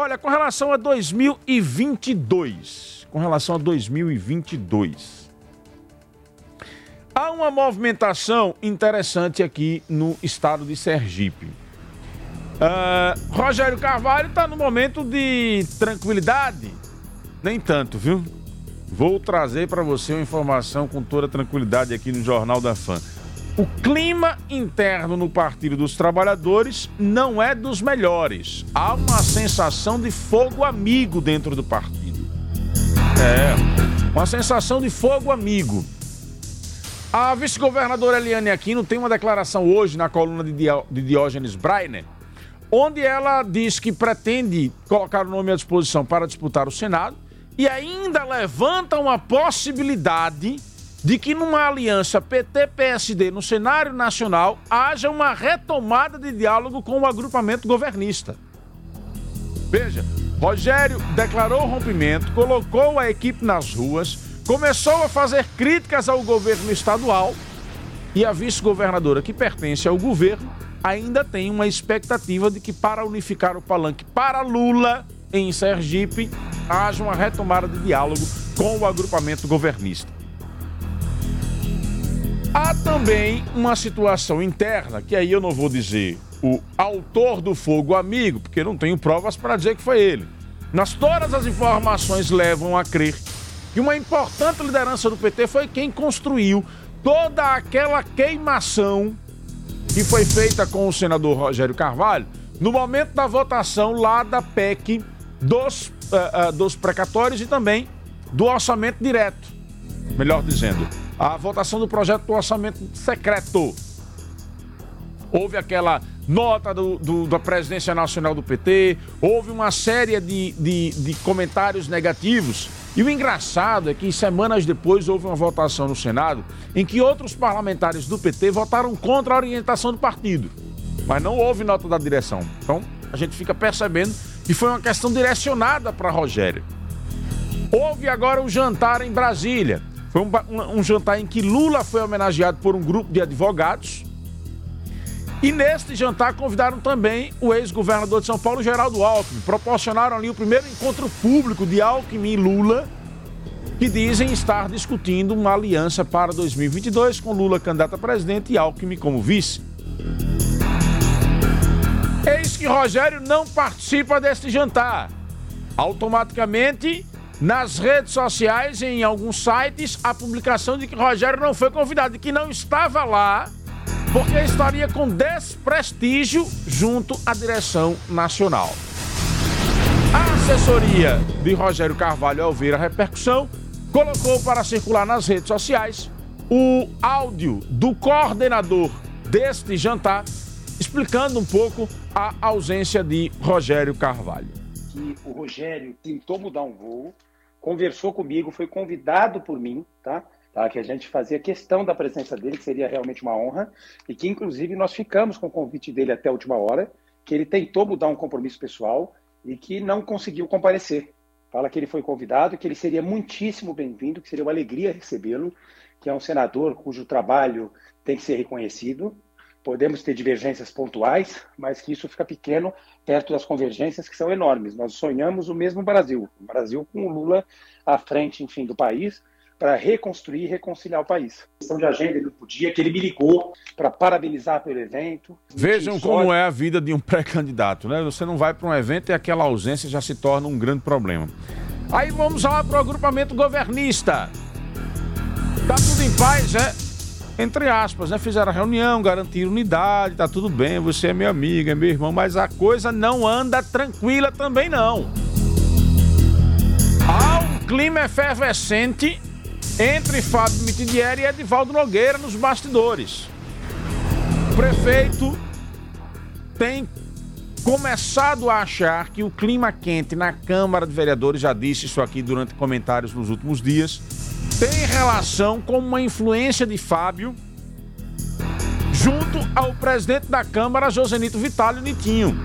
Olha, com relação a 2022, com relação a 2022, há uma movimentação interessante aqui no estado de Sergipe. Uh, Rogério Carvalho está no momento de tranquilidade? Nem tanto, viu? Vou trazer para você uma informação com toda tranquilidade aqui no Jornal da Fã. O clima interno no Partido dos Trabalhadores não é dos melhores. Há uma sensação de fogo amigo dentro do partido. É, uma sensação de fogo amigo. A vice-governadora Eliane Aquino tem uma declaração hoje na coluna de Diógenes Breiner, onde ela diz que pretende colocar o nome à disposição para disputar o Senado e ainda levanta uma possibilidade de que numa aliança PT-PSD no cenário nacional haja uma retomada de diálogo com o agrupamento governista. Veja, Rogério declarou rompimento, colocou a equipe nas ruas, começou a fazer críticas ao governo estadual e a vice-governadora, que pertence ao governo, ainda tem uma expectativa de que, para unificar o palanque para Lula em Sergipe, haja uma retomada de diálogo com o agrupamento governista. Há também uma situação interna, que aí eu não vou dizer o autor do fogo amigo, porque não tenho provas para dizer que foi ele. Mas todas as informações levam a crer que uma importante liderança do PT foi quem construiu toda aquela queimação que foi feita com o senador Rogério Carvalho no momento da votação lá da PEC dos, uh, uh, dos precatórios e também do orçamento direto. Melhor dizendo, a votação do projeto do orçamento secreto. Houve aquela nota do, do, da presidência nacional do PT, houve uma série de, de, de comentários negativos. E o engraçado é que semanas depois houve uma votação no Senado em que outros parlamentares do PT votaram contra a orientação do partido. Mas não houve nota da direção. Então a gente fica percebendo que foi uma questão direcionada para Rogério. Houve agora um jantar em Brasília. Foi um, um, um jantar em que Lula foi homenageado por um grupo de advogados. E neste jantar convidaram também o ex-governador de São Paulo, Geraldo Alckmin. Proporcionaram ali o primeiro encontro público de Alckmin e Lula, que dizem estar discutindo uma aliança para 2022 com Lula candidato a presidente e Alckmin como vice. Eis que Rogério não participa deste jantar. Automaticamente, nas redes sociais, em alguns sites, a publicação de que Rogério não foi convidado, e que não estava lá, porque estaria com desprestígio junto à direção nacional. A assessoria de Rogério Carvalho, ao ver a repercussão, colocou para circular nas redes sociais o áudio do coordenador deste jantar, explicando um pouco a ausência de Rogério Carvalho. Que o Rogério tentou mudar um voo, conversou comigo, foi convidado por mim, tá? tá? Que a gente fazia questão da presença dele, que seria realmente uma honra, e que inclusive nós ficamos com o convite dele até a última hora, que ele tentou mudar um compromisso pessoal e que não conseguiu comparecer. Fala que ele foi convidado, que ele seria muitíssimo bem-vindo, que seria uma alegria recebê-lo, que é um senador cujo trabalho tem que ser reconhecido. Podemos ter divergências pontuais, mas que isso fica pequeno perto das convergências que são enormes. Nós sonhamos o mesmo Brasil, o Brasil com o Lula à frente, enfim, do país, para reconstruir e reconciliar o país. Questão de agenda do dia que ele me ligou para parabenizar pelo evento. Vejam como é a vida de um pré-candidato, né? Você não vai para um evento e aquela ausência já se torna um grande problema. Aí vamos lá para o agrupamento governista. Tá tudo em paz, é? Entre aspas, né? Fizeram a reunião, garantiram unidade, tá tudo bem, você é meu amigo, é meu irmão, mas a coisa não anda tranquila também não. Há um clima efervescente entre Fábio Mitidieri e Edivaldo Nogueira nos bastidores. O prefeito tem começado a achar que o clima quente na Câmara de Vereadores, já disse isso aqui durante comentários nos últimos dias, tem relação com uma influência de Fábio junto ao presidente da Câmara, Josenito Vitalio Nitinho.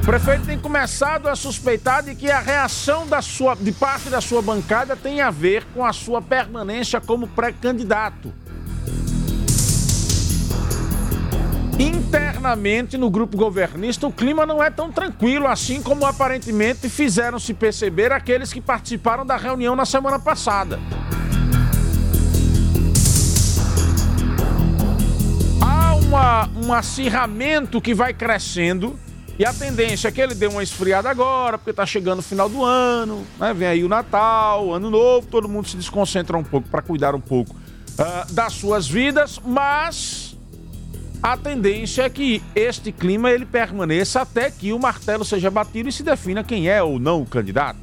O prefeito tem começado a suspeitar de que a reação da sua, de parte da sua bancada tem a ver com a sua permanência como pré-candidato. Internamente no grupo governista, o clima não é tão tranquilo assim como aparentemente fizeram se perceber aqueles que participaram da reunião na semana passada. Há uma, um acirramento que vai crescendo e a tendência é que ele dê uma esfriada agora, porque está chegando o final do ano, né? vem aí o Natal, Ano Novo, todo mundo se desconcentra um pouco para cuidar um pouco uh, das suas vidas, mas a tendência é que este clima ele permaneça até que o martelo seja batido e se defina quem é ou não o candidato.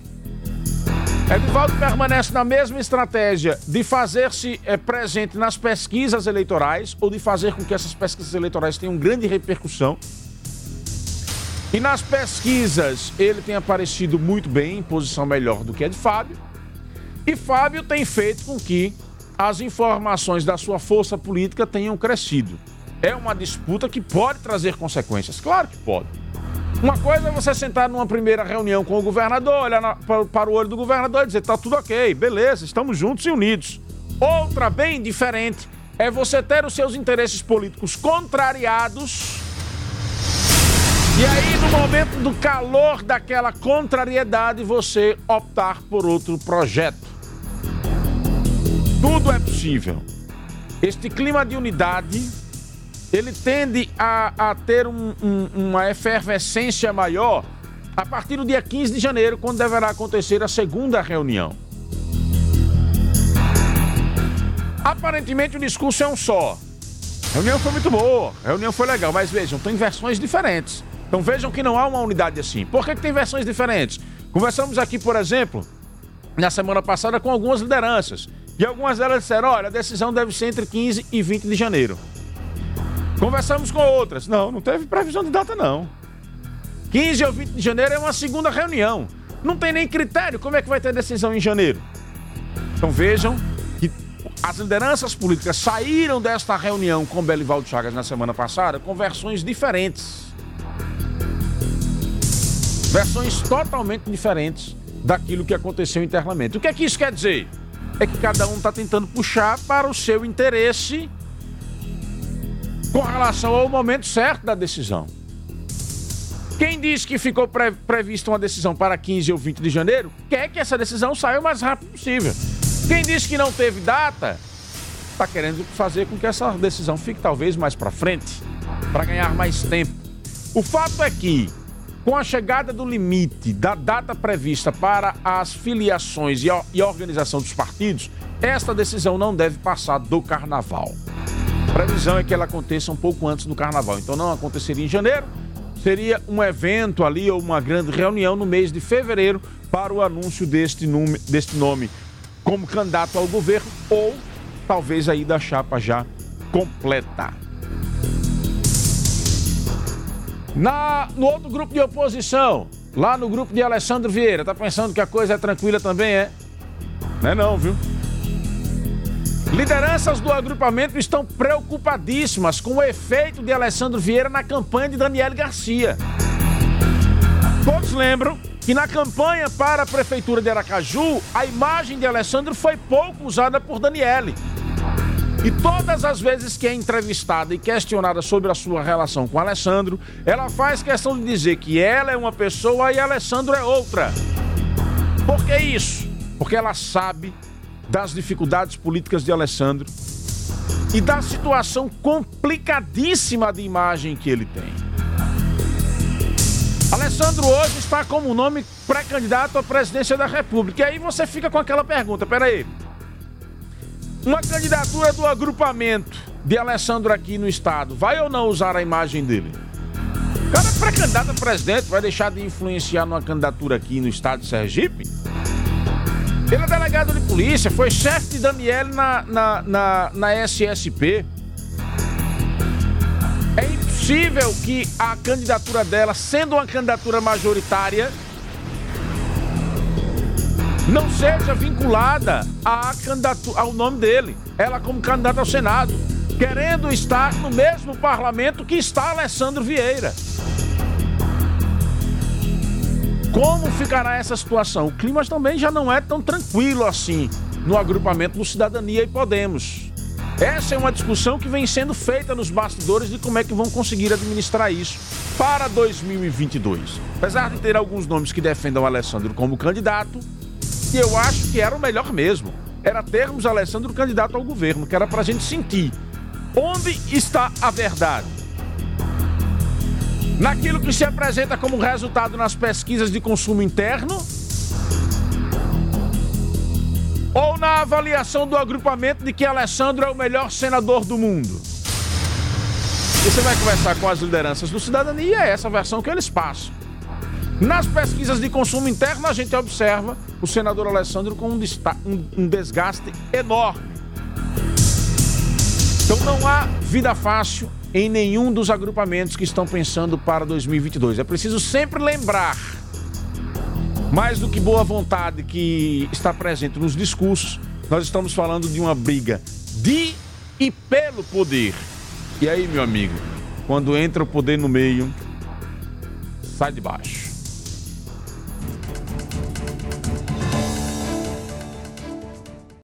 Edivaldo permanece na mesma estratégia de fazer-se é, presente nas pesquisas eleitorais ou de fazer com que essas pesquisas eleitorais tenham grande repercussão e nas pesquisas ele tem aparecido muito bem, em posição melhor do que a de Fábio. E Fábio tem feito com que as informações da sua força política tenham crescido. É uma disputa que pode trazer consequências, claro que pode. Uma coisa é você sentar numa primeira reunião com o governador, olhar na, para, para o olho do governador e dizer: tá tudo ok, beleza, estamos juntos e unidos. Outra, bem diferente, é você ter os seus interesses políticos contrariados e aí, no momento do calor daquela contrariedade, você optar por outro projeto. Tudo é possível. Este clima de unidade, ele tende a, a ter um, um, uma efervescência maior a partir do dia 15 de janeiro, quando deverá acontecer a segunda reunião. Aparentemente o discurso é um só. A reunião foi muito boa, a reunião foi legal, mas vejam, tem versões diferentes. Então vejam que não há uma unidade assim. Por que, que tem versões diferentes? Conversamos aqui, por exemplo, na semana passada com algumas lideranças. E algumas delas disseram: olha, a decisão deve ser entre 15 e 20 de janeiro. Conversamos com outras. Não, não teve previsão de data, não. 15 ou 20 de janeiro é uma segunda reunião. Não tem nem critério. Como é que vai ter decisão em janeiro? Então vejam que as lideranças políticas saíram desta reunião com Belivaldo Chagas na semana passada com versões diferentes versões totalmente diferentes daquilo que aconteceu internamente. O que é que isso quer dizer? É que cada um está tentando puxar para o seu interesse com relação ao momento certo da decisão. Quem disse que ficou pre prevista uma decisão para 15 ou 20 de janeiro, quer que essa decisão saia o mais rápido possível. Quem disse que não teve data, está querendo fazer com que essa decisão fique talvez mais para frente, para ganhar mais tempo. O fato é que com a chegada do limite da data prevista para as filiações e organização dos partidos, esta decisão não deve passar do carnaval. Previsão é que ela aconteça um pouco antes do carnaval, então não aconteceria em janeiro, seria um evento ali ou uma grande reunião no mês de fevereiro para o anúncio deste nome, deste nome como candidato ao governo ou talvez aí da chapa já completa. Na, no outro grupo de oposição, lá no grupo de Alessandro Vieira, tá pensando que a coisa é tranquila também, é? Não é não, viu? Lideranças do agrupamento estão preocupadíssimas com o efeito de Alessandro Vieira na campanha de Daniel Garcia. Todos lembram que na campanha para a prefeitura de Aracaju, a imagem de Alessandro foi pouco usada por Daniele. E todas as vezes que é entrevistada e questionada sobre a sua relação com Alessandro, ela faz questão de dizer que ela é uma pessoa e Alessandro é outra. Por que isso? Porque ela sabe das dificuldades políticas de Alessandro e da situação complicadíssima de imagem que ele tem. Alessandro hoje está como nome pré-candidato à presidência da República. E aí você fica com aquela pergunta: peraí, uma candidatura do agrupamento de Alessandro aqui no estado, vai ou não usar a imagem dele? O cara é pré-candidato a presidente, vai deixar de influenciar numa candidatura aqui no estado de Sergipe? Ele é delegado de polícia, foi chefe de Daniel na, na, na, na SSP. É impossível que a candidatura dela, sendo uma candidatura majoritária, não seja vinculada à ao nome dele, ela como candidata ao Senado, querendo estar no mesmo parlamento que está Alessandro Vieira. Como ficará essa situação? O clima também já não é tão tranquilo assim no agrupamento do Cidadania e Podemos. Essa é uma discussão que vem sendo feita nos bastidores de como é que vão conseguir administrar isso para 2022. Apesar de ter alguns nomes que defendam Alessandro como candidato, eu acho que era o melhor mesmo. Era termos Alessandro candidato ao governo, que era para a gente sentir onde está a verdade. Naquilo que se apresenta como resultado nas pesquisas de consumo interno ou na avaliação do agrupamento de que Alessandro é o melhor senador do mundo? E você vai conversar com as lideranças do cidadania e é essa versão que eles passam. Nas pesquisas de consumo interno, a gente observa o senador Alessandro com um, um desgaste enorme. Então não há vida fácil em nenhum dos agrupamentos que estão pensando para 2022. É preciso sempre lembrar mais do que boa vontade que está presente nos discursos, nós estamos falando de uma briga de e pelo poder. E aí, meu amigo, quando entra o poder no meio, sai de baixo.